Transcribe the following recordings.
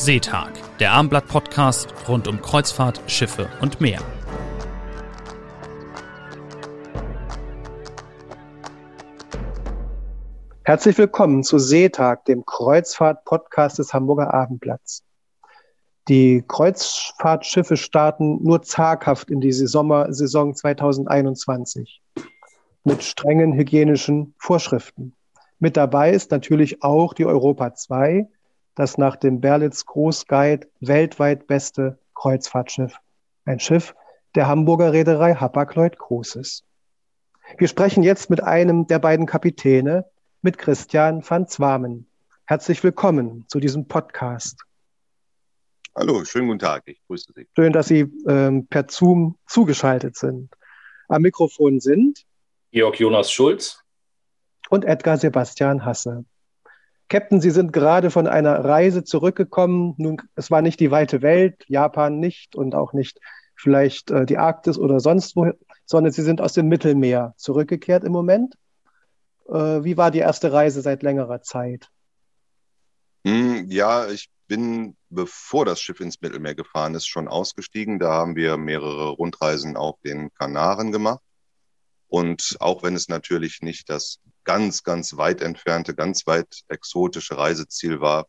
Seetag, der Armblatt-Podcast rund um Kreuzfahrt, Schiffe und Meer. Herzlich willkommen zu Seetag, dem Kreuzfahrt-Podcast des Hamburger Abendblatts. Die Kreuzfahrtschiffe starten nur zaghaft in die Sommersaison 2021 mit strengen hygienischen Vorschriften. Mit dabei ist natürlich auch die Europa 2, das nach dem Berlitz Großguide weltweit beste Kreuzfahrtschiff. Ein Schiff der Hamburger Reederei Hapag-Lloyd Großes. Wir sprechen jetzt mit einem der beiden Kapitäne, mit Christian van Zwamen. Herzlich willkommen zu diesem Podcast. Hallo, schönen guten Tag, ich grüße Sie. Schön, dass Sie ähm, per Zoom zugeschaltet sind. Am Mikrofon sind Georg Jonas Schulz und Edgar Sebastian Hasse. Captain, Sie sind gerade von einer Reise zurückgekommen. Nun, es war nicht die weite Welt, Japan nicht und auch nicht vielleicht äh, die Arktis oder sonst wo, sondern Sie sind aus dem Mittelmeer zurückgekehrt im Moment. Äh, wie war die erste Reise seit längerer Zeit? Hm, ja, ich bin, bevor das Schiff ins Mittelmeer gefahren ist, schon ausgestiegen. Da haben wir mehrere Rundreisen auf den Kanaren gemacht. Und auch wenn es natürlich nicht das ganz, ganz weit entfernte, ganz weit exotische Reiseziel war,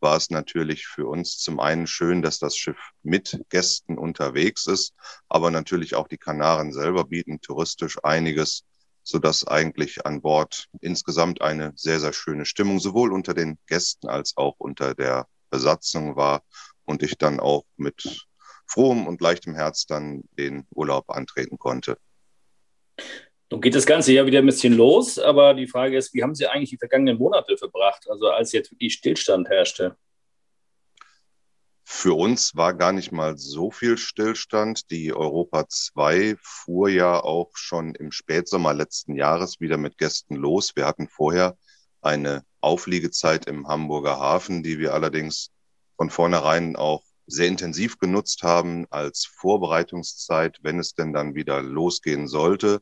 war es natürlich für uns zum einen schön, dass das Schiff mit Gästen unterwegs ist, aber natürlich auch die Kanaren selber bieten touristisch einiges, so dass eigentlich an Bord insgesamt eine sehr, sehr schöne Stimmung sowohl unter den Gästen als auch unter der Besatzung war und ich dann auch mit frohem und leichtem Herz dann den Urlaub antreten konnte. Nun geht das Ganze ja wieder ein bisschen los, aber die Frage ist, wie haben Sie eigentlich die vergangenen Monate verbracht, also als jetzt wirklich Stillstand herrschte? Für uns war gar nicht mal so viel Stillstand. Die Europa 2 fuhr ja auch schon im Spätsommer letzten Jahres wieder mit Gästen los. Wir hatten vorher eine Aufliegezeit im Hamburger Hafen, die wir allerdings von vornherein auch sehr intensiv genutzt haben als Vorbereitungszeit, wenn es denn dann wieder losgehen sollte.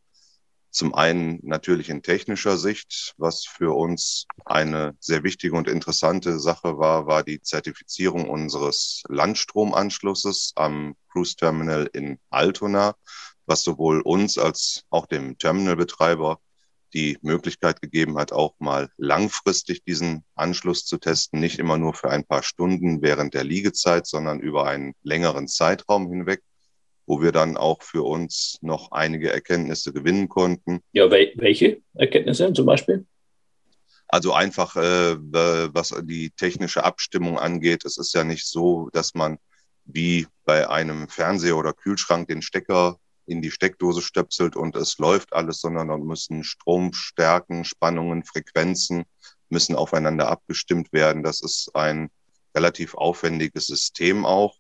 Zum einen natürlich in technischer Sicht, was für uns eine sehr wichtige und interessante Sache war, war die Zertifizierung unseres Landstromanschlusses am Cruise Terminal in Altona, was sowohl uns als auch dem Terminalbetreiber die Möglichkeit gegeben hat, auch mal langfristig diesen Anschluss zu testen, nicht immer nur für ein paar Stunden während der Liegezeit, sondern über einen längeren Zeitraum hinweg wo wir dann auch für uns noch einige Erkenntnisse gewinnen konnten. Ja, welche Erkenntnisse zum Beispiel? Also einfach, äh, was die technische Abstimmung angeht. Es ist ja nicht so, dass man wie bei einem Fernseher oder Kühlschrank den Stecker in die Steckdose stöpselt und es läuft alles, sondern dann müssen Stromstärken, Spannungen, Frequenzen müssen aufeinander abgestimmt werden. Das ist ein relativ aufwendiges System auch.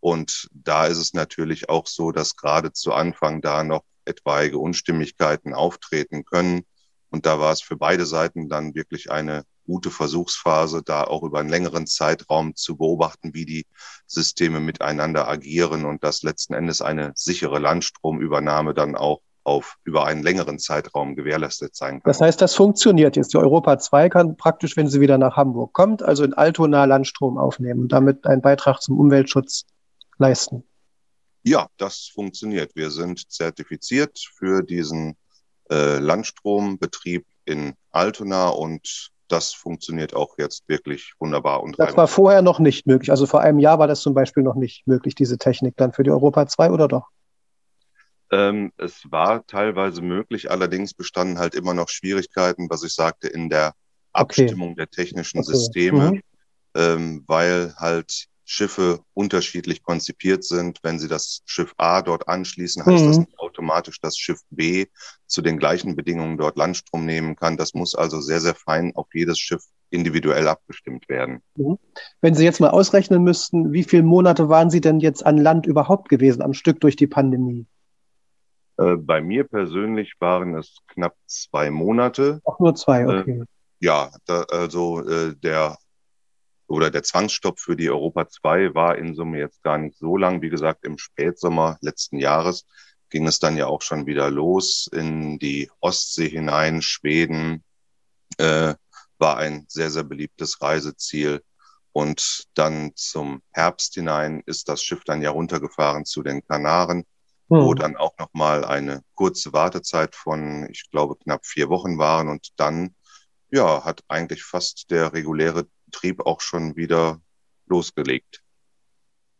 Und da ist es natürlich auch so, dass gerade zu Anfang da noch etwaige Unstimmigkeiten auftreten können. Und da war es für beide Seiten dann wirklich eine gute Versuchsphase, da auch über einen längeren Zeitraum zu beobachten, wie die Systeme miteinander agieren und dass letzten Endes eine sichere Landstromübernahme dann auch auf über einen längeren Zeitraum gewährleistet sein kann. Das heißt, das funktioniert jetzt. Die Europa 2 kann praktisch, wenn sie wieder nach Hamburg kommt, also in Altona Landstrom aufnehmen und damit einen Beitrag zum Umweltschutz leisten? Ja, das funktioniert. Wir sind zertifiziert für diesen äh, Landstrombetrieb in Altona und das funktioniert auch jetzt wirklich wunderbar. Und das war vorher noch nicht möglich. Also vor einem Jahr war das zum Beispiel noch nicht möglich, diese Technik dann für die Europa 2 oder doch? Ähm, es war teilweise möglich, allerdings bestanden halt immer noch Schwierigkeiten, was ich sagte, in der Abstimmung okay. der technischen okay. Systeme, mhm. ähm, weil halt Schiffe unterschiedlich konzipiert sind. Wenn Sie das Schiff A dort anschließen, heißt mhm. das nicht automatisch, dass Schiff B zu den gleichen Bedingungen dort Landstrom nehmen kann. Das muss also sehr, sehr fein auf jedes Schiff individuell abgestimmt werden. Mhm. Wenn Sie jetzt mal ausrechnen müssten, wie viele Monate waren Sie denn jetzt an Land überhaupt gewesen am Stück durch die Pandemie? Äh, bei mir persönlich waren es knapp zwei Monate. Auch nur zwei, äh, okay. Äh, ja, da, also äh, der oder der Zwangsstopp für die Europa 2 war in Summe jetzt gar nicht so lang. Wie gesagt, im Spätsommer letzten Jahres ging es dann ja auch schon wieder los in die Ostsee hinein. Schweden äh, war ein sehr, sehr beliebtes Reiseziel. Und dann zum Herbst hinein ist das Schiff dann ja runtergefahren zu den Kanaren, hm. wo dann auch nochmal eine kurze Wartezeit von, ich glaube, knapp vier Wochen waren. Und dann, ja, hat eigentlich fast der reguläre Betrieb auch schon wieder losgelegt.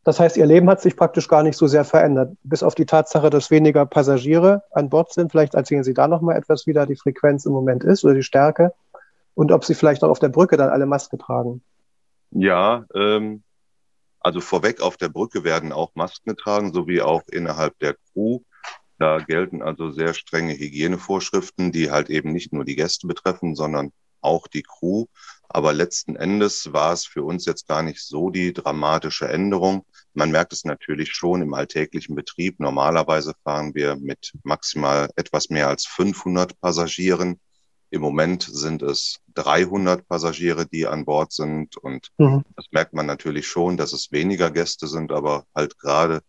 Das heißt, Ihr Leben hat sich praktisch gar nicht so sehr verändert, bis auf die Tatsache, dass weniger Passagiere an Bord sind. Vielleicht erzählen Sie da noch mal etwas, wie da die Frequenz im Moment ist oder die Stärke und ob Sie vielleicht auch auf der Brücke dann alle Maske tragen. Ja, ähm, also vorweg auf der Brücke werden auch Masken getragen, sowie auch innerhalb der Crew. Da gelten also sehr strenge Hygienevorschriften, die halt eben nicht nur die Gäste betreffen, sondern auch die Crew. Aber letzten Endes war es für uns jetzt gar nicht so die dramatische Änderung. Man merkt es natürlich schon im alltäglichen Betrieb. Normalerweise fahren wir mit maximal etwas mehr als 500 Passagieren. Im Moment sind es 300 Passagiere, die an Bord sind. Und mhm. das merkt man natürlich schon, dass es weniger Gäste sind, aber halt gerade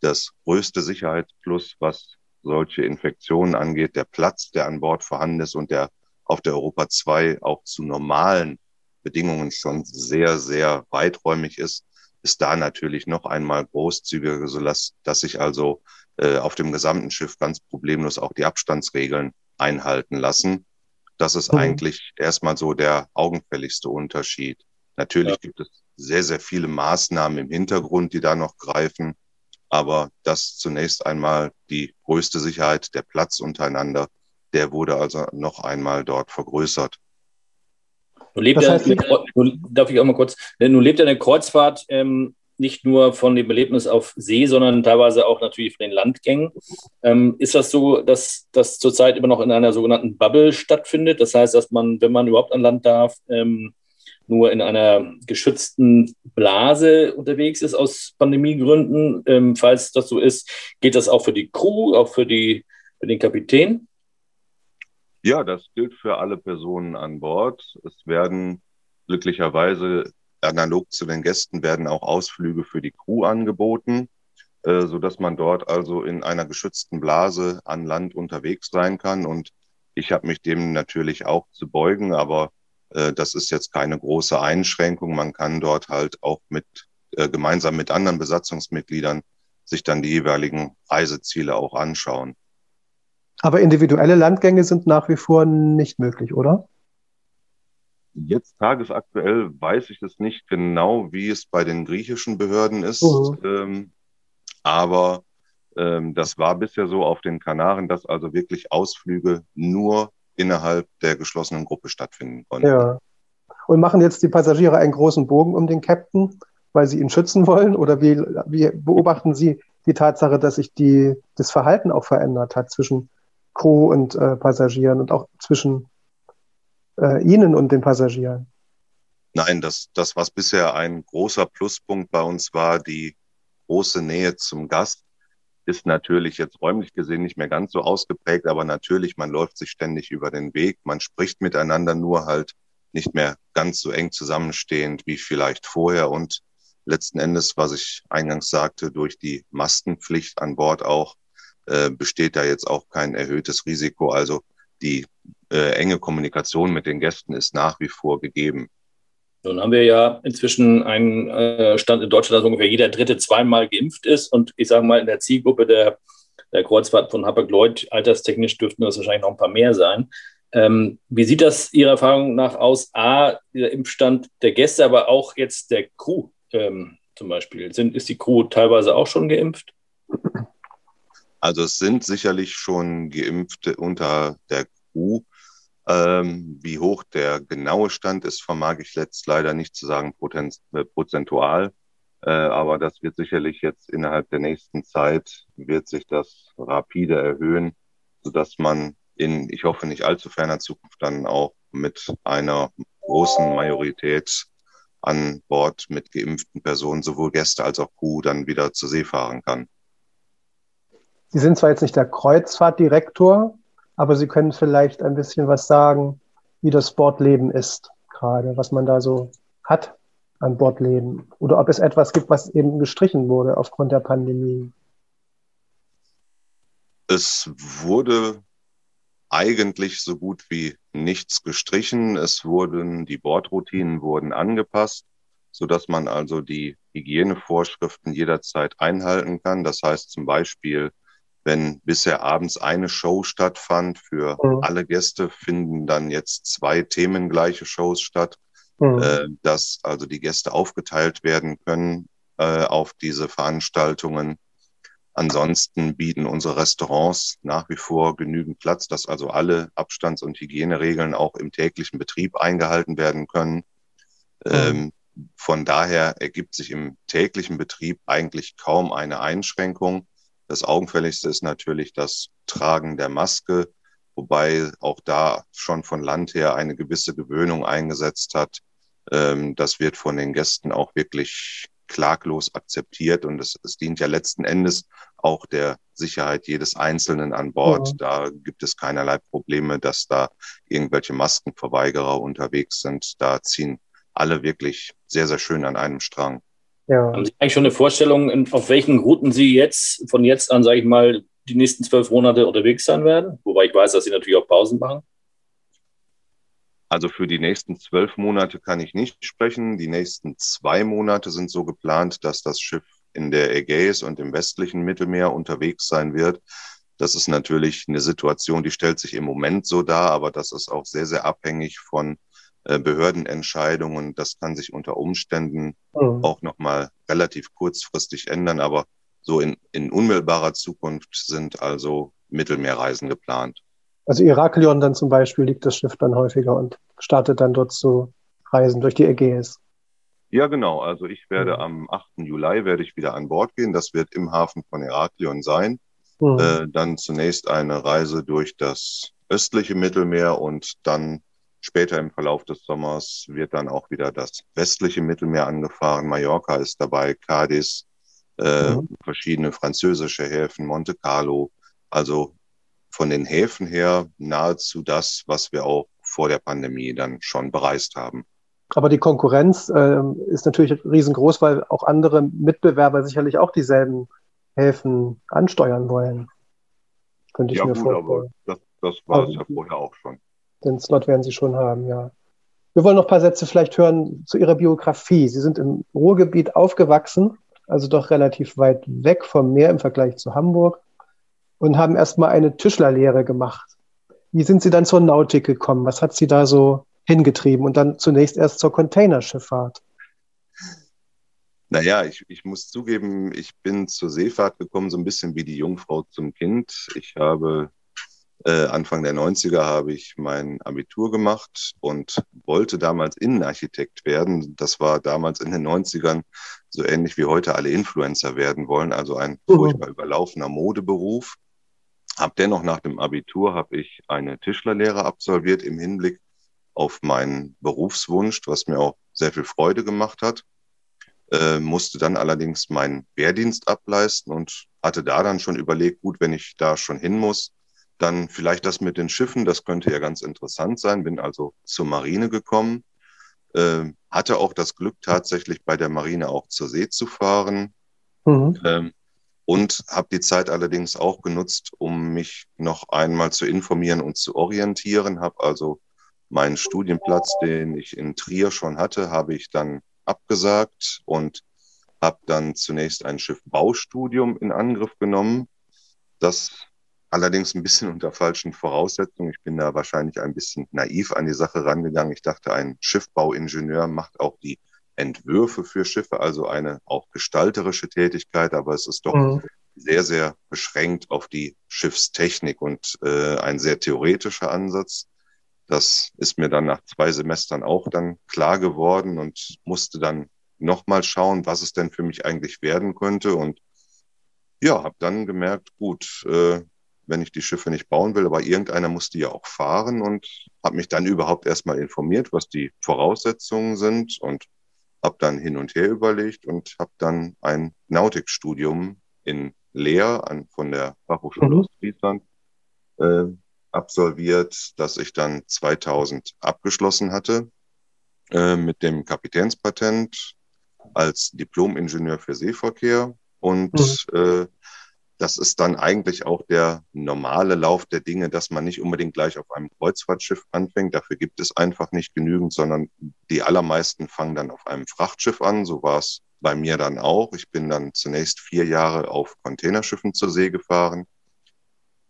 das größte Sicherheitsplus, was solche Infektionen angeht, der Platz, der an Bord vorhanden ist und der auf der Europa 2 auch zu normalen Bedingungen schon sehr, sehr weiträumig ist, ist da natürlich noch einmal großzügiger, so dass, dass sich also äh, auf dem gesamten Schiff ganz problemlos auch die Abstandsregeln einhalten lassen. Das ist mhm. eigentlich erstmal so der augenfälligste Unterschied. Natürlich ja. gibt es sehr, sehr viele Maßnahmen im Hintergrund, die da noch greifen. Aber das zunächst einmal die größte Sicherheit, der Platz untereinander, der wurde also noch einmal dort vergrößert. Nun lebt das heißt, darf ich auch mal kurz, nun lebt ja eine Kreuzfahrt ähm, nicht nur von dem Erlebnis auf See, sondern teilweise auch natürlich von den Landgängen. Ähm, ist das so, dass das zurzeit immer noch in einer sogenannten Bubble stattfindet? Das heißt, dass man, wenn man überhaupt an Land darf, ähm, nur in einer geschützten Blase unterwegs ist aus Pandemiegründen. Ähm, falls das so ist, geht das auch für die Crew, auch für, die, für den Kapitän? Ja, das gilt für alle Personen an Bord. Es werden glücklicherweise analog zu den Gästen werden auch Ausflüge für die Crew angeboten, äh, so dass man dort also in einer geschützten Blase an Land unterwegs sein kann. Und ich habe mich dem natürlich auch zu beugen, aber äh, das ist jetzt keine große Einschränkung. Man kann dort halt auch mit äh, gemeinsam mit anderen Besatzungsmitgliedern sich dann die jeweiligen Reiseziele auch anschauen. Aber individuelle Landgänge sind nach wie vor nicht möglich, oder? Jetzt tagesaktuell weiß ich das nicht genau, wie es bei den griechischen Behörden ist. Mhm. Ähm, aber ähm, das war bisher so auf den Kanaren, dass also wirklich Ausflüge nur innerhalb der geschlossenen Gruppe stattfinden konnten. Ja. Und machen jetzt die Passagiere einen großen Bogen um den Captain, weil sie ihn schützen wollen? Oder wie, wie beobachten Sie die Tatsache, dass sich die, das Verhalten auch verändert hat zwischen Crew und äh, Passagieren und auch zwischen äh, Ihnen und den Passagieren? Nein, das, das, was bisher ein großer Pluspunkt bei uns war, die große Nähe zum Gast, ist natürlich jetzt räumlich gesehen nicht mehr ganz so ausgeprägt, aber natürlich, man läuft sich ständig über den Weg, man spricht miteinander nur halt nicht mehr ganz so eng zusammenstehend wie vielleicht vorher und letzten Endes, was ich eingangs sagte, durch die Mastenpflicht an Bord auch, äh, besteht da jetzt auch kein erhöhtes Risiko. Also die äh, enge Kommunikation mit den Gästen ist nach wie vor gegeben. Nun haben wir ja inzwischen einen äh, Stand in Deutschland, dass ungefähr jeder Dritte zweimal geimpft ist. Und ich sage mal, in der Zielgruppe der, der Kreuzfahrt von Hapag-Lloyd, alterstechnisch dürften das wahrscheinlich noch ein paar mehr sein. Ähm, wie sieht das Ihrer Erfahrung nach aus? A, der Impfstand der Gäste, aber auch jetzt der Crew ähm, zum Beispiel. Sind, ist die Crew teilweise auch schon geimpft? Also es sind sicherlich schon Geimpfte unter der Crew. Ähm, wie hoch der genaue Stand ist, vermag ich jetzt leider nicht zu sagen äh, prozentual. Äh, aber das wird sicherlich jetzt innerhalb der nächsten Zeit, wird sich das rapide erhöhen, sodass man in, ich hoffe, nicht allzu ferner Zukunft dann auch mit einer großen Majorität an Bord mit geimpften Personen, sowohl Gäste als auch Crew, dann wieder zur See fahren kann. Sie sind zwar jetzt nicht der Kreuzfahrtdirektor, aber Sie können vielleicht ein bisschen was sagen, wie das Bordleben ist gerade, was man da so hat an Bordleben oder ob es etwas gibt, was eben gestrichen wurde aufgrund der Pandemie. Es wurde eigentlich so gut wie nichts gestrichen. Es wurden, die Bordroutinen wurden angepasst. sodass man also die Hygienevorschriften jederzeit einhalten kann. Das heißt zum Beispiel, wenn bisher abends eine Show stattfand für mhm. alle Gäste, finden dann jetzt zwei themengleiche Shows statt, mhm. äh, dass also die Gäste aufgeteilt werden können äh, auf diese Veranstaltungen. Ansonsten bieten unsere Restaurants nach wie vor genügend Platz, dass also alle Abstands- und Hygieneregeln auch im täglichen Betrieb eingehalten werden können. Mhm. Ähm, von daher ergibt sich im täglichen Betrieb eigentlich kaum eine Einschränkung. Das Augenfälligste ist natürlich das Tragen der Maske, wobei auch da schon von Land her eine gewisse Gewöhnung eingesetzt hat. Ähm, das wird von den Gästen auch wirklich klaglos akzeptiert und es, es dient ja letzten Endes auch der Sicherheit jedes Einzelnen an Bord. Ja. Da gibt es keinerlei Probleme, dass da irgendwelche Maskenverweigerer unterwegs sind. Da ziehen alle wirklich sehr, sehr schön an einem Strang. Ja. Haben Sie eigentlich schon eine Vorstellung, auf welchen Routen Sie jetzt von jetzt an, sage ich mal, die nächsten zwölf Monate unterwegs sein werden? Wobei ich weiß, dass Sie natürlich auch Pausen machen. Also für die nächsten zwölf Monate kann ich nicht sprechen. Die nächsten zwei Monate sind so geplant, dass das Schiff in der Ägäis und im westlichen Mittelmeer unterwegs sein wird. Das ist natürlich eine Situation, die stellt sich im Moment so dar, aber das ist auch sehr, sehr abhängig von äh, Behördenentscheidungen. Das kann sich unter Umständen mhm. auch nochmal relativ kurzfristig ändern, aber so in, in unmittelbarer Zukunft sind also Mittelmeerreisen geplant. Also Iraklion dann zum Beispiel liegt das Schiff dann häufiger und startet dann dort zu Reisen durch die Ägäis. Ja, genau. Also ich werde mhm. am 8. Juli werde ich wieder an Bord gehen. Das wird im Hafen von Heraklion sein. Mhm. Äh, dann zunächst eine Reise durch das östliche Mittelmeer und dann Später im Verlauf des Sommers wird dann auch wieder das westliche Mittelmeer angefahren. Mallorca ist dabei, Cadiz, äh, mhm. verschiedene französische Häfen, Monte Carlo. Also von den Häfen her nahezu das, was wir auch vor der Pandemie dann schon bereist haben. Aber die Konkurrenz äh, ist natürlich riesengroß, weil auch andere Mitbewerber sicherlich auch dieselben Häfen ansteuern wollen. Könnte ich ja, mir gut, vorstellen. Aber das, das war es ja vorher auch schon. Den Slot werden Sie schon haben, ja. Wir wollen noch ein paar Sätze vielleicht hören zu Ihrer Biografie. Sie sind im Ruhrgebiet aufgewachsen, also doch relativ weit weg vom Meer im Vergleich zu Hamburg und haben erstmal eine Tischlerlehre gemacht. Wie sind Sie dann zur Nautik gekommen? Was hat Sie da so hingetrieben und dann zunächst erst zur Containerschifffahrt? Naja, ich, ich muss zugeben, ich bin zur Seefahrt gekommen, so ein bisschen wie die Jungfrau zum Kind. Ich habe äh, Anfang der 90er habe ich mein Abitur gemacht und wollte damals Innenarchitekt werden. Das war damals in den 90ern so ähnlich wie heute alle Influencer werden wollen, also ein mhm. furchtbar überlaufener Modeberuf. Hab dennoch nach dem Abitur habe ich eine Tischlerlehre absolviert im Hinblick auf meinen Berufswunsch, was mir auch sehr viel Freude gemacht hat. Äh, musste dann allerdings meinen Wehrdienst ableisten und hatte da dann schon überlegt, gut, wenn ich da schon hin muss, dann vielleicht das mit den Schiffen, das könnte ja ganz interessant sein. Bin also zur Marine gekommen, äh, hatte auch das Glück, tatsächlich bei der Marine auch zur See zu fahren. Mhm. Ähm, und habe die Zeit allerdings auch genutzt, um mich noch einmal zu informieren und zu orientieren. Habe also meinen Studienplatz, den ich in Trier schon hatte, habe ich dann abgesagt und habe dann zunächst ein Schiffbaustudium in Angriff genommen. Das Allerdings ein bisschen unter falschen Voraussetzungen. Ich bin da wahrscheinlich ein bisschen naiv an die Sache rangegangen. Ich dachte, ein Schiffbauingenieur macht auch die Entwürfe für Schiffe, also eine auch gestalterische Tätigkeit, aber es ist doch mhm. sehr, sehr beschränkt auf die Schiffstechnik und äh, ein sehr theoretischer Ansatz. Das ist mir dann nach zwei Semestern auch dann klar geworden und musste dann nochmal schauen, was es denn für mich eigentlich werden könnte. Und ja, habe dann gemerkt, gut, äh, wenn ich die Schiffe nicht bauen will, aber irgendeiner muss die ja auch fahren und habe mich dann überhaupt erstmal informiert, was die Voraussetzungen sind und habe dann hin und her überlegt und habe dann ein Nautikstudium in Leer an, von der Fachhochschule mhm. Ostfriesland äh, absolviert, das ich dann 2000 abgeschlossen hatte äh, mit dem Kapitänspatent als Diplom-Ingenieur für Seeverkehr und mhm. äh, das ist dann eigentlich auch der normale Lauf der Dinge, dass man nicht unbedingt gleich auf einem Kreuzfahrtschiff anfängt. Dafür gibt es einfach nicht genügend, sondern die allermeisten fangen dann auf einem Frachtschiff an. So war es bei mir dann auch. Ich bin dann zunächst vier Jahre auf Containerschiffen zur See gefahren,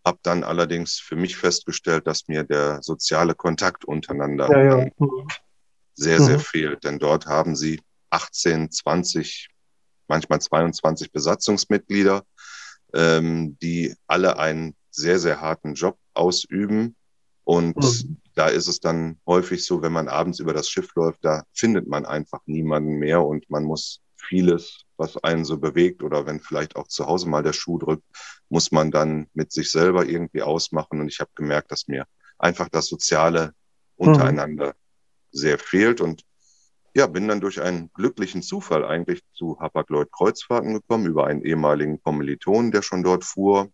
habe dann allerdings für mich festgestellt, dass mir der soziale Kontakt untereinander ja, ja. sehr, sehr mhm. fehlt. Denn dort haben sie 18, 20, manchmal 22 Besatzungsmitglieder ähm, die alle einen sehr, sehr harten Job ausüben. Und mhm. da ist es dann häufig so, wenn man abends über das Schiff läuft, da findet man einfach niemanden mehr und man muss vieles, was einen so bewegt oder wenn vielleicht auch zu Hause mal der Schuh drückt, muss man dann mit sich selber irgendwie ausmachen. Und ich habe gemerkt, dass mir einfach das Soziale mhm. untereinander mhm. sehr fehlt. Und ja, bin dann durch einen glücklichen Zufall eigentlich zu Hapag-Lloyd Kreuzfahrten gekommen, über einen ehemaligen Kommiliton, der schon dort fuhr.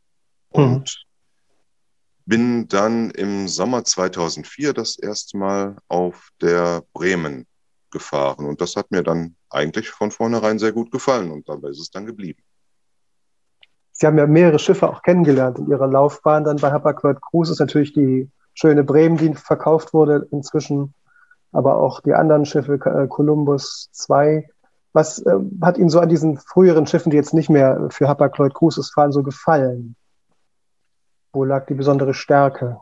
Und mhm. bin dann im Sommer 2004 das erste Mal auf der Bremen gefahren. Und das hat mir dann eigentlich von vornherein sehr gut gefallen und dabei ist es dann geblieben. Sie haben ja mehrere Schiffe auch kennengelernt in Ihrer Laufbahn. Dann bei Hapag-Lloyd Cruises natürlich die schöne Bremen, die verkauft wurde, inzwischen aber auch die anderen Schiffe, äh, Columbus 2. Was äh, hat Ihnen so an diesen früheren Schiffen, die jetzt nicht mehr für Hapag-Lloyd Cruises fahren, so gefallen? Wo lag die besondere Stärke?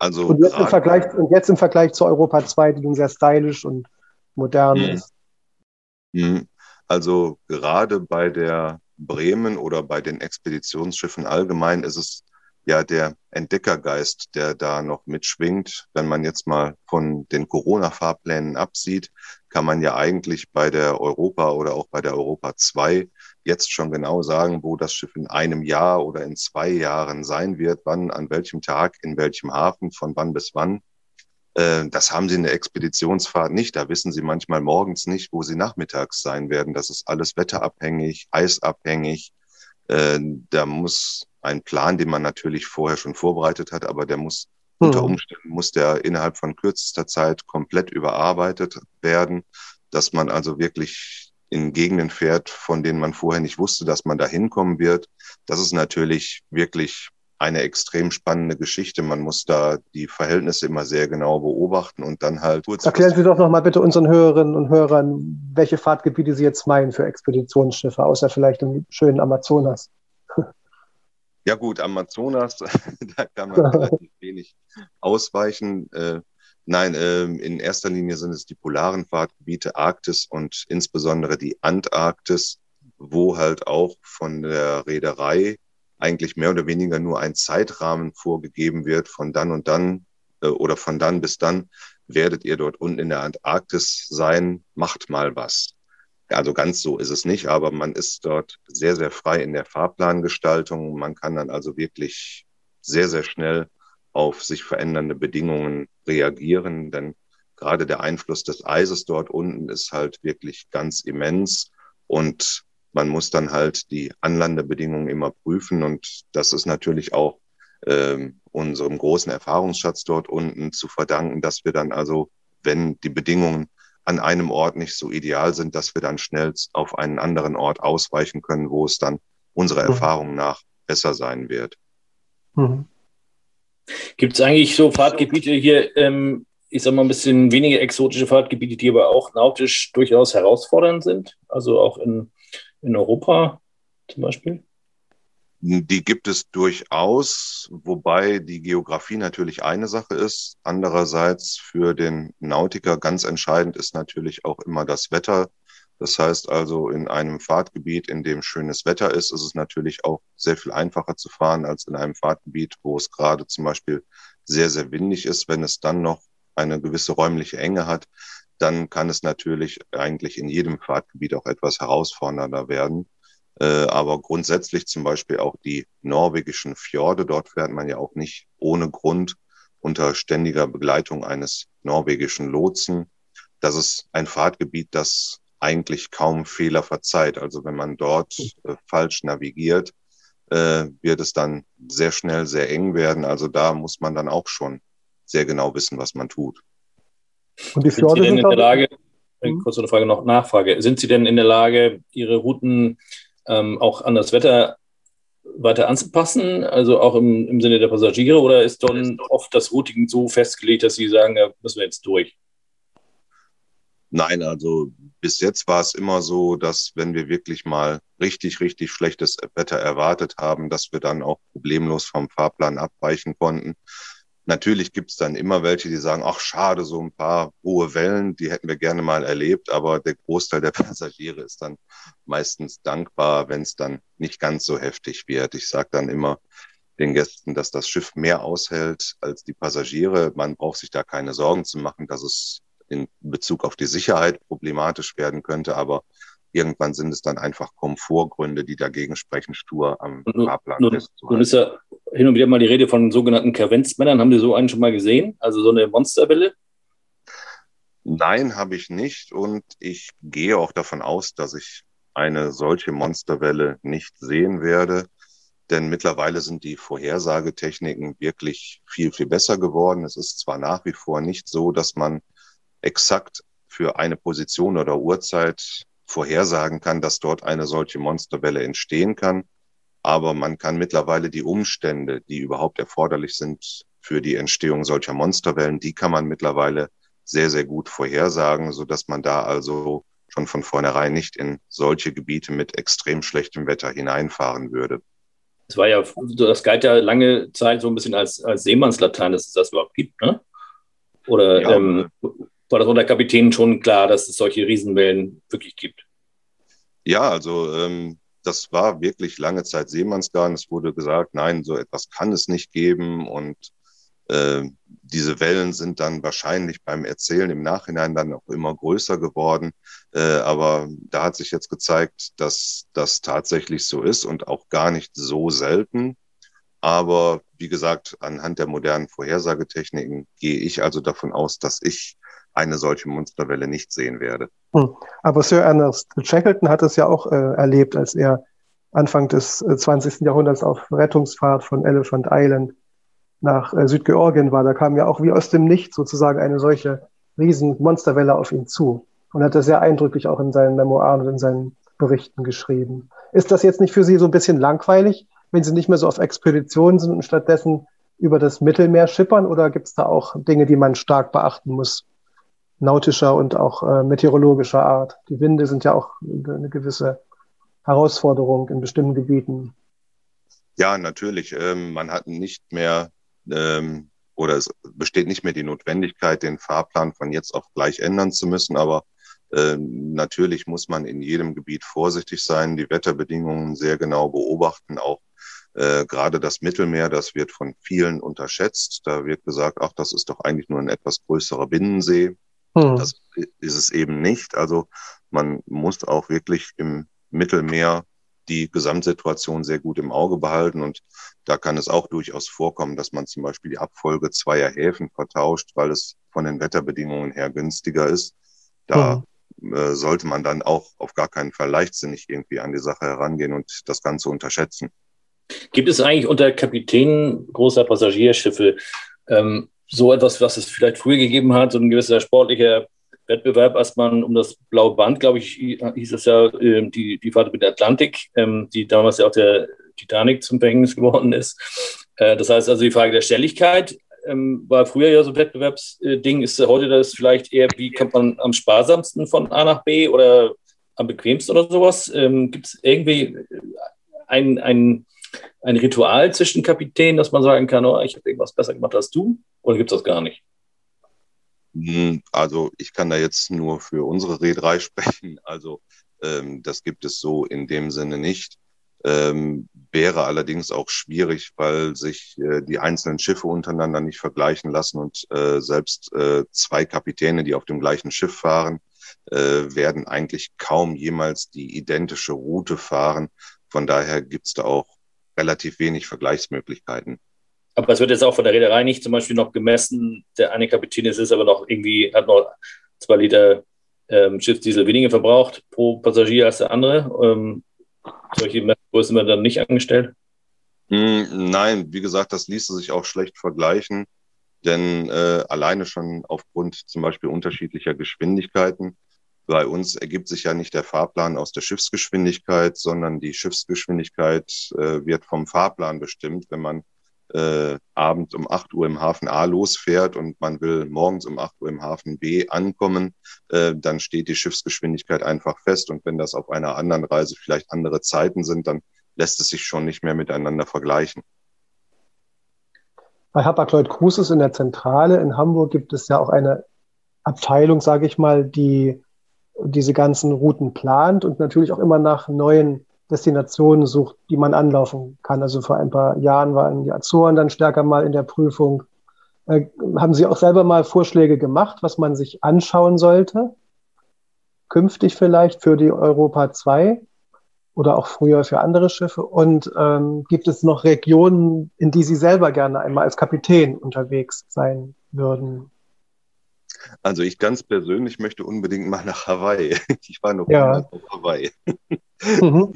Also und jetzt, im Vergleich, und jetzt im Vergleich zu Europa 2, die nun sehr stylisch und modern mh. ist. Mh. Also gerade bei der Bremen oder bei den Expeditionsschiffen allgemein ist es ja der Entdeckergeist, der da noch mitschwingt. Wenn man jetzt mal von den Corona-Fahrplänen absieht, kann man ja eigentlich bei der Europa oder auch bei der Europa 2 jetzt schon genau sagen, wo das Schiff in einem Jahr oder in zwei Jahren sein wird, wann, an welchem Tag, in welchem Hafen, von wann bis wann. Äh, das haben sie in der Expeditionsfahrt nicht. Da wissen sie manchmal morgens nicht, wo sie nachmittags sein werden. Das ist alles wetterabhängig, eisabhängig. Äh, da muss ein Plan, den man natürlich vorher schon vorbereitet hat, aber der muss mhm. unter Umständen muss der innerhalb von kürzester Zeit komplett überarbeitet werden, dass man also wirklich in Gegenden fährt, von denen man vorher nicht wusste, dass man da hinkommen wird. Das ist natürlich wirklich eine extrem spannende Geschichte. Man muss da die Verhältnisse immer sehr genau beobachten und dann halt. Erklären Sie doch noch mal bitte unseren Hörerinnen und Hörern, welche Fahrtgebiete Sie jetzt meinen für Expeditionsschiffe, außer vielleicht im schönen Amazonas. Ja gut, Amazonas, da kann man relativ wenig ausweichen. Äh, nein, äh, in erster Linie sind es die polaren Fahrtgebiete Arktis und insbesondere die Antarktis, wo halt auch von der Reederei eigentlich mehr oder weniger nur ein Zeitrahmen vorgegeben wird, von dann und dann äh, oder von dann bis dann werdet ihr dort unten in der Antarktis sein, macht mal was. Also ganz so ist es nicht, aber man ist dort sehr, sehr frei in der Fahrplangestaltung. Man kann dann also wirklich sehr, sehr schnell auf sich verändernde Bedingungen reagieren, denn gerade der Einfluss des Eises dort unten ist halt wirklich ganz immens und man muss dann halt die Anlandebedingungen immer prüfen und das ist natürlich auch äh, unserem großen Erfahrungsschatz dort unten zu verdanken, dass wir dann also, wenn die Bedingungen an einem Ort nicht so ideal sind, dass wir dann schnell auf einen anderen Ort ausweichen können, wo es dann unserer mhm. Erfahrung nach besser sein wird. Mhm. Gibt es eigentlich so Fahrtgebiete hier, ähm, ich sag mal ein bisschen weniger exotische Fahrtgebiete, die aber auch nautisch durchaus herausfordernd sind? Also auch in, in Europa zum Beispiel? Die gibt es durchaus, wobei die Geografie natürlich eine Sache ist. Andererseits für den Nautiker ganz entscheidend ist natürlich auch immer das Wetter. Das heißt also, in einem Fahrtgebiet, in dem schönes Wetter ist, ist es natürlich auch sehr viel einfacher zu fahren als in einem Fahrtgebiet, wo es gerade zum Beispiel sehr, sehr windig ist. Wenn es dann noch eine gewisse räumliche Enge hat, dann kann es natürlich eigentlich in jedem Fahrtgebiet auch etwas herausfordernder werden. Äh, aber grundsätzlich zum Beispiel auch die norwegischen Fjorde, dort fährt man ja auch nicht ohne Grund unter ständiger Begleitung eines norwegischen Lotsen. Das ist ein Fahrtgebiet, das eigentlich kaum Fehler verzeiht. Also wenn man dort äh, falsch navigiert, äh, wird es dann sehr schnell sehr eng werden. Also da muss man dann auch schon sehr genau wissen, was man tut. Und die Fjorde sind Sie denn in der Lage, mhm. kurz eine Frage noch, Nachfrage, sind Sie denn in der Lage, Ihre Routen ähm, auch an das Wetter weiter anzupassen, also auch im, im Sinne der Passagiere, oder ist dann oft das Routing so festgelegt, dass Sie sagen, da müssen wir jetzt durch? Nein, also bis jetzt war es immer so, dass wenn wir wirklich mal richtig, richtig schlechtes Wetter erwartet haben, dass wir dann auch problemlos vom Fahrplan abweichen konnten. Natürlich gibt es dann immer welche, die sagen, ach schade, so ein paar hohe Wellen, die hätten wir gerne mal erlebt, aber der Großteil der Passagiere ist dann meistens dankbar, wenn es dann nicht ganz so heftig wird. Ich sage dann immer den Gästen, dass das Schiff mehr aushält als die Passagiere. Man braucht sich da keine Sorgen zu machen, dass es in Bezug auf die Sicherheit problematisch werden könnte, aber irgendwann sind es dann einfach Komfortgründe, die dagegen sprechen, stur am Fahrplan nun, festzuhalten. Nun ist ja hin und wieder mal die Rede von sogenannten Kavenzmännern. Haben Sie so einen schon mal gesehen? Also so eine Monsterwelle? Nein, habe ich nicht. Und ich gehe auch davon aus, dass ich eine solche Monsterwelle nicht sehen werde. Denn mittlerweile sind die Vorhersagetechniken wirklich viel, viel besser geworden. Es ist zwar nach wie vor nicht so, dass man exakt für eine Position oder Uhrzeit vorhersagen kann, dass dort eine solche Monsterwelle entstehen kann. Aber man kann mittlerweile die Umstände, die überhaupt erforderlich sind für die Entstehung solcher Monsterwellen, die kann man mittlerweile sehr, sehr gut vorhersagen, so dass man da also schon von vornherein nicht in solche Gebiete mit extrem schlechtem Wetter hineinfahren würde. Das war ja, das galt ja lange Zeit so ein bisschen als, als Seemannslatein, dass es das überhaupt gibt, ne? Oder ja, ähm, war das unter Kapitänen schon klar, dass es solche Riesenwellen wirklich gibt? Ja, also ähm, das war wirklich lange Zeit Seemannsgarn. Es wurde gesagt, nein, so etwas kann es nicht geben. Und äh, diese Wellen sind dann wahrscheinlich beim Erzählen im Nachhinein dann auch immer größer geworden. Äh, aber da hat sich jetzt gezeigt, dass das tatsächlich so ist und auch gar nicht so selten. Aber wie gesagt, anhand der modernen Vorhersagetechniken gehe ich also davon aus, dass ich eine solche Monsterwelle nicht sehen werde. Hm. Aber Sir Ernest Shackleton hat es ja auch äh, erlebt, als er Anfang des äh, 20. Jahrhunderts auf Rettungsfahrt von Elephant Island nach äh, Südgeorgien war. Da kam ja auch wie aus dem Nichts sozusagen eine solche riesen Monsterwelle auf ihn zu. Und hat das sehr eindrücklich auch in seinen Memoiren und in seinen Berichten geschrieben. Ist das jetzt nicht für Sie so ein bisschen langweilig, wenn Sie nicht mehr so auf Expeditionen sind und stattdessen über das Mittelmeer schippern? Oder gibt es da auch Dinge, die man stark beachten muss? Nautischer und auch äh, meteorologischer Art. Die Winde sind ja auch eine gewisse Herausforderung in bestimmten Gebieten. Ja, natürlich. Ähm, man hat nicht mehr ähm, oder es besteht nicht mehr die Notwendigkeit, den Fahrplan von jetzt auf gleich ändern zu müssen. Aber ähm, natürlich muss man in jedem Gebiet vorsichtig sein, die Wetterbedingungen sehr genau beobachten, auch äh, gerade das Mittelmeer, das wird von vielen unterschätzt. Da wird gesagt, ach, das ist doch eigentlich nur ein etwas größerer Binnensee. Hm. Das ist es eben nicht. Also man muss auch wirklich im Mittelmeer die Gesamtsituation sehr gut im Auge behalten. Und da kann es auch durchaus vorkommen, dass man zum Beispiel die Abfolge zweier Häfen vertauscht, weil es von den Wetterbedingungen her günstiger ist. Da hm. äh, sollte man dann auch auf gar keinen Fall leichtsinnig irgendwie an die Sache herangehen und das Ganze unterschätzen. Gibt es eigentlich unter Kapitänen großer Passagierschiffe ähm, so etwas, was es vielleicht früher gegeben hat, so ein gewisser sportlicher Wettbewerb, als man um das blaue Band, glaube ich, hieß es ja, ähm, die, die Fahrt mit der Atlantik, ähm, die damals ja auch der Titanic zum Verhängnis geworden ist. Äh, das heißt also, die Frage der Schnelligkeit ähm, war früher ja so ein Wettbewerbsding. Ist heute das vielleicht eher, wie kommt man am sparsamsten von A nach B oder am bequemsten oder sowas? Gibt es irgendwie ein, ein ein Ritual zwischen Kapitänen, dass man sagen kann, oh, ich habe irgendwas besser gemacht als du? Oder gibt es das gar nicht? Hm, also ich kann da jetzt nur für unsere Reederei sprechen. Also ähm, das gibt es so in dem Sinne nicht. Ähm, wäre allerdings auch schwierig, weil sich äh, die einzelnen Schiffe untereinander nicht vergleichen lassen und äh, selbst äh, zwei Kapitäne, die auf dem gleichen Schiff fahren, äh, werden eigentlich kaum jemals die identische Route fahren. Von daher gibt es da auch relativ wenig Vergleichsmöglichkeiten. Aber es wird jetzt auch von der Reederei nicht zum Beispiel noch gemessen, der eine Kapitän ist, aber noch irgendwie, hat noch zwei Liter ähm, Schiffsdiesel weniger verbraucht pro Passagier als der andere. Ähm, solche Messgrößen werden dann nicht angestellt? Mm, nein, wie gesagt, das ließe sich auch schlecht vergleichen, denn äh, alleine schon aufgrund zum Beispiel unterschiedlicher Geschwindigkeiten bei uns ergibt sich ja nicht der Fahrplan aus der Schiffsgeschwindigkeit, sondern die Schiffsgeschwindigkeit äh, wird vom Fahrplan bestimmt. Wenn man äh, abends um 8 Uhr im Hafen A losfährt und man will morgens um 8 Uhr im Hafen B ankommen, äh, dann steht die Schiffsgeschwindigkeit einfach fest. Und wenn das auf einer anderen Reise vielleicht andere Zeiten sind, dann lässt es sich schon nicht mehr miteinander vergleichen. Bei Hapag-Lloyd Cruises in der Zentrale in Hamburg gibt es ja auch eine Abteilung, sage ich mal, die diese ganzen Routen plant und natürlich auch immer nach neuen Destinationen sucht, die man anlaufen kann. Also vor ein paar Jahren waren die Azoren dann stärker mal in der Prüfung. Äh, haben Sie auch selber mal Vorschläge gemacht, was man sich anschauen sollte? Künftig vielleicht für die Europa 2 oder auch früher für andere Schiffe? Und ähm, gibt es noch Regionen, in die Sie selber gerne einmal als Kapitän unterwegs sein würden? Also ich ganz persönlich möchte unbedingt mal nach Hawaii. Ich war noch ja. auf Hawaii. Mhm.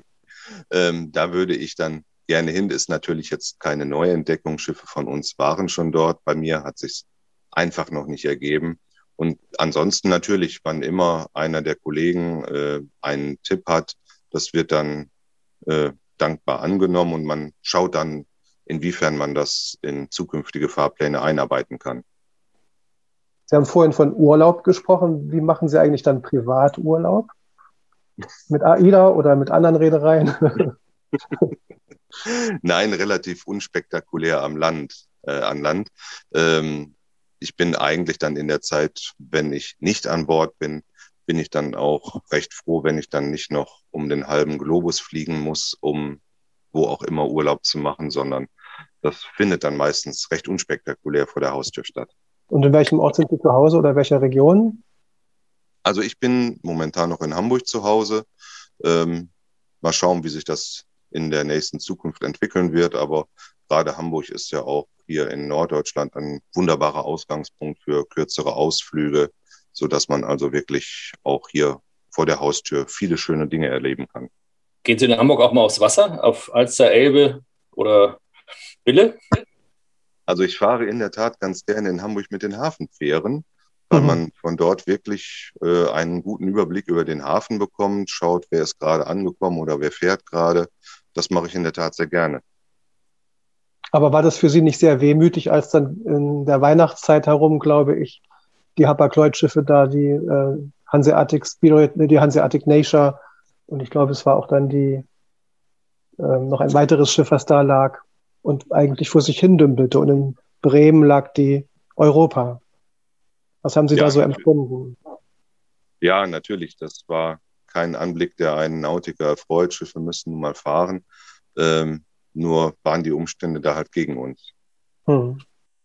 ähm, da würde ich dann gerne hin. Ist natürlich jetzt keine Neuentdeckung. Schiffe von uns waren schon dort. Bei mir hat sich einfach noch nicht ergeben. Und ansonsten natürlich, wann immer einer der Kollegen äh, einen Tipp hat, das wird dann äh, dankbar angenommen und man schaut dann, inwiefern man das in zukünftige Fahrpläne einarbeiten kann. Sie haben vorhin von Urlaub gesprochen. Wie machen Sie eigentlich dann Privaturlaub? Mit AIDA oder mit anderen Reedereien? Nein, relativ unspektakulär am Land, äh, an Land. Ähm, ich bin eigentlich dann in der Zeit, wenn ich nicht an Bord bin, bin ich dann auch recht froh, wenn ich dann nicht noch um den halben Globus fliegen muss, um wo auch immer Urlaub zu machen, sondern das findet dann meistens recht unspektakulär vor der Haustür statt. Und in welchem Ort sind Sie zu Hause oder welcher Region? Also ich bin momentan noch in Hamburg zu Hause. Ähm, mal schauen, wie sich das in der nächsten Zukunft entwickeln wird. Aber gerade Hamburg ist ja auch hier in Norddeutschland ein wunderbarer Ausgangspunkt für kürzere Ausflüge, so dass man also wirklich auch hier vor der Haustür viele schöne Dinge erleben kann. Gehen Sie in Hamburg auch mal aufs Wasser, auf Alster, Elbe oder Bille? Also ich fahre in der Tat ganz gerne in Hamburg mit den Hafenfähren, weil mhm. man von dort wirklich äh, einen guten Überblick über den Hafen bekommt, schaut, wer ist gerade angekommen oder wer fährt gerade. Das mache ich in der Tat sehr gerne. Aber war das für Sie nicht sehr wehmütig, als dann in der Weihnachtszeit herum, glaube ich, die Hapag-Lloyd-Schiffe da, die äh, Hanseatic Spirit, die Hanseatic Nature und ich glaube, es war auch dann die äh, noch ein weiteres Schiff, was da lag, und eigentlich vor sich hin dümpelte. Und in Bremen lag die Europa. Was haben Sie ja, da so empfunden? Ja, natürlich. Das war kein Anblick, der einen Nautiker erfreut. Schiffe müssen nun mal fahren. Ähm, nur waren die Umstände da halt gegen uns. Hm.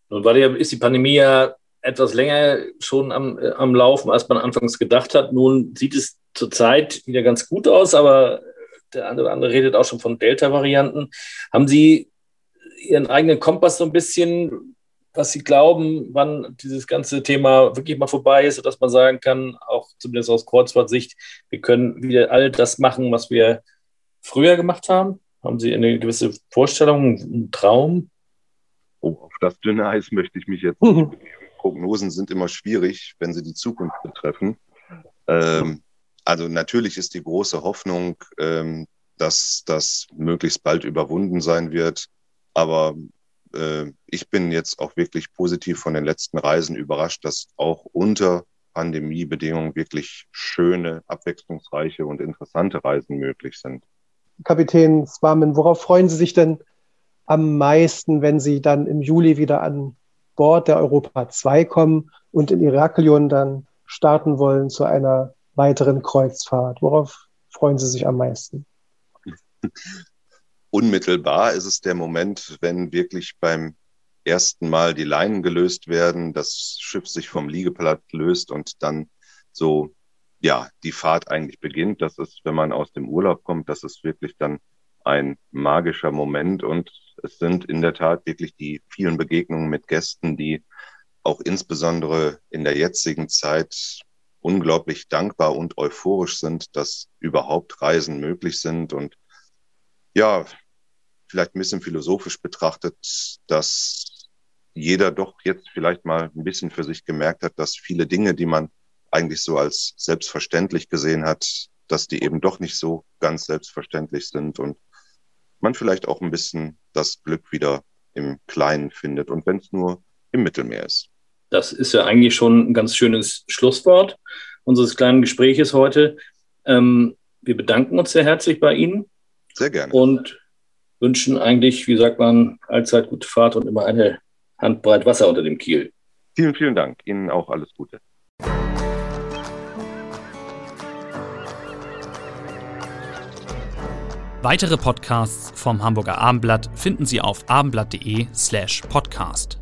Nun war die, ist die Pandemie ja etwas länger schon am, äh, am Laufen, als man anfangs gedacht hat. Nun sieht es zurzeit wieder ganz gut aus, aber der eine oder andere redet auch schon von Delta-Varianten. Haben Sie ihren eigenen Kompass so ein bisschen, was sie glauben, wann dieses ganze Thema wirklich mal vorbei ist, sodass man sagen kann, auch zumindest aus Kreuzfahrtsicht, wir können wieder all das machen, was wir früher gemacht haben? Haben Sie eine gewisse Vorstellung, einen Traum? Oh, auf das dünne Eis möchte ich mich jetzt Prognosen sind immer schwierig, wenn sie die Zukunft betreffen. Ähm, also natürlich ist die große Hoffnung, ähm, dass das möglichst bald überwunden sein wird. Aber äh, ich bin jetzt auch wirklich positiv von den letzten Reisen überrascht, dass auch unter Pandemiebedingungen wirklich schöne, abwechslungsreiche und interessante Reisen möglich sind. Kapitän Swamin, worauf freuen Sie sich denn am meisten, wenn Sie dann im Juli wieder an Bord der Europa 2 kommen und in Iraklion dann starten wollen zu einer weiteren Kreuzfahrt? Worauf freuen Sie sich am meisten? unmittelbar ist es der Moment, wenn wirklich beim ersten Mal die Leinen gelöst werden, das Schiff sich vom Liegeplatz löst und dann so, ja, die Fahrt eigentlich beginnt. Das ist, wenn man aus dem Urlaub kommt, das ist wirklich dann ein magischer Moment und es sind in der Tat wirklich die vielen Begegnungen mit Gästen, die auch insbesondere in der jetzigen Zeit unglaublich dankbar und euphorisch sind, dass überhaupt Reisen möglich sind und ja, vielleicht ein bisschen philosophisch betrachtet, dass jeder doch jetzt vielleicht mal ein bisschen für sich gemerkt hat, dass viele Dinge, die man eigentlich so als selbstverständlich gesehen hat, dass die eben doch nicht so ganz selbstverständlich sind und man vielleicht auch ein bisschen das Glück wieder im Kleinen findet und wenn es nur im Mittelmeer ist. Das ist ja eigentlich schon ein ganz schönes Schlusswort unseres kleinen Gespräches heute. Ähm, wir bedanken uns sehr herzlich bei Ihnen. Sehr gerne. Und wünschen eigentlich, wie sagt man, allzeit gute Fahrt und immer eine Handbreit Wasser unter dem Kiel. Vielen, vielen Dank. Ihnen auch alles Gute. Weitere Podcasts vom Hamburger Abendblatt finden Sie auf abendblatt.de slash podcast.